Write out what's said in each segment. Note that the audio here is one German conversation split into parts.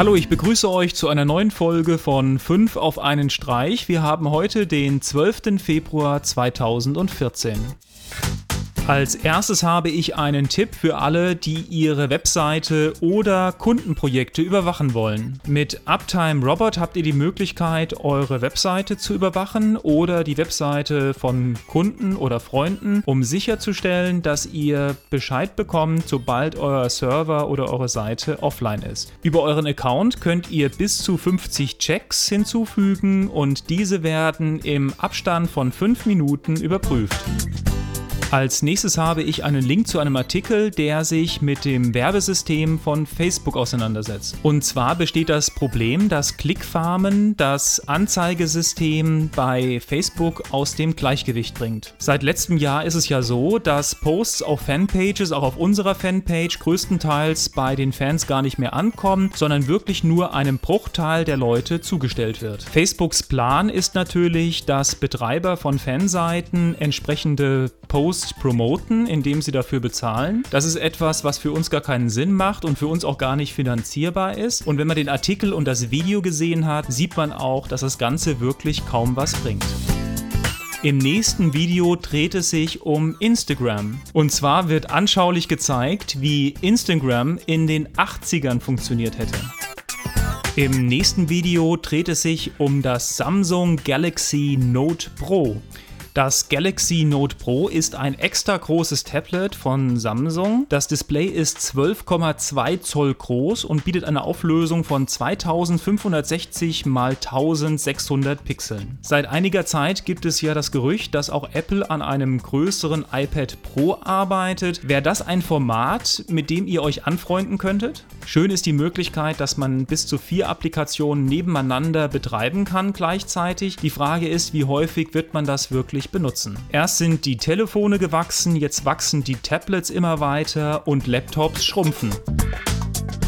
Hallo, ich begrüße euch zu einer neuen Folge von 5 auf einen Streich. Wir haben heute den 12. Februar 2014. Als erstes habe ich einen Tipp für alle, die ihre Webseite oder Kundenprojekte überwachen wollen. Mit Uptime Robot habt ihr die Möglichkeit, eure Webseite zu überwachen oder die Webseite von Kunden oder Freunden, um sicherzustellen, dass ihr Bescheid bekommt, sobald euer Server oder eure Seite offline ist. Über euren Account könnt ihr bis zu 50 Checks hinzufügen und diese werden im Abstand von 5 Minuten überprüft. Als nächstes habe ich einen Link zu einem Artikel, der sich mit dem Werbesystem von Facebook auseinandersetzt. Und zwar besteht das Problem, dass Clickfarmen das Anzeigesystem bei Facebook aus dem Gleichgewicht bringt. Seit letztem Jahr ist es ja so, dass Posts auf Fanpages, auch auf unserer Fanpage, größtenteils bei den Fans gar nicht mehr ankommen, sondern wirklich nur einem Bruchteil der Leute zugestellt wird. Facebooks Plan ist natürlich, dass Betreiber von Fanseiten entsprechende Posts promoten, indem sie dafür bezahlen. Das ist etwas, was für uns gar keinen Sinn macht und für uns auch gar nicht finanzierbar ist. Und wenn man den Artikel und das Video gesehen hat, sieht man auch, dass das Ganze wirklich kaum was bringt. Im nächsten Video dreht es sich um Instagram. Und zwar wird anschaulich gezeigt, wie Instagram in den 80ern funktioniert hätte. Im nächsten Video dreht es sich um das Samsung Galaxy Note Pro. Das Galaxy Note Pro ist ein extra großes Tablet von Samsung. Das Display ist 12,2 Zoll groß und bietet eine Auflösung von 2560 x 1600 Pixeln. Seit einiger Zeit gibt es ja das Gerücht, dass auch Apple an einem größeren iPad Pro arbeitet. Wäre das ein Format, mit dem ihr euch anfreunden könntet? Schön ist die Möglichkeit, dass man bis zu vier Applikationen nebeneinander betreiben kann gleichzeitig. Die Frage ist, wie häufig wird man das wirklich benutzen. Erst sind die Telefone gewachsen, jetzt wachsen die Tablets immer weiter und Laptops schrumpfen.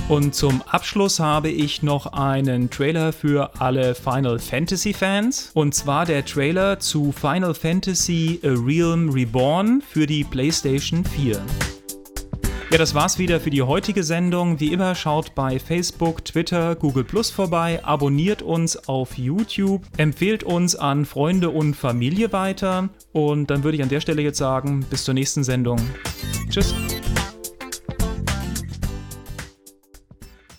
Und zum Abschluss habe ich noch einen Trailer für alle Final Fantasy Fans. Und zwar der Trailer zu Final Fantasy A Realm Reborn für die PlayStation 4. Ja, das war's wieder für die heutige Sendung. Wie immer schaut bei Facebook, Twitter, Google Plus vorbei, abonniert uns auf YouTube, empfehlt uns an Freunde und Familie weiter und dann würde ich an der Stelle jetzt sagen, bis zur nächsten Sendung. Tschüss.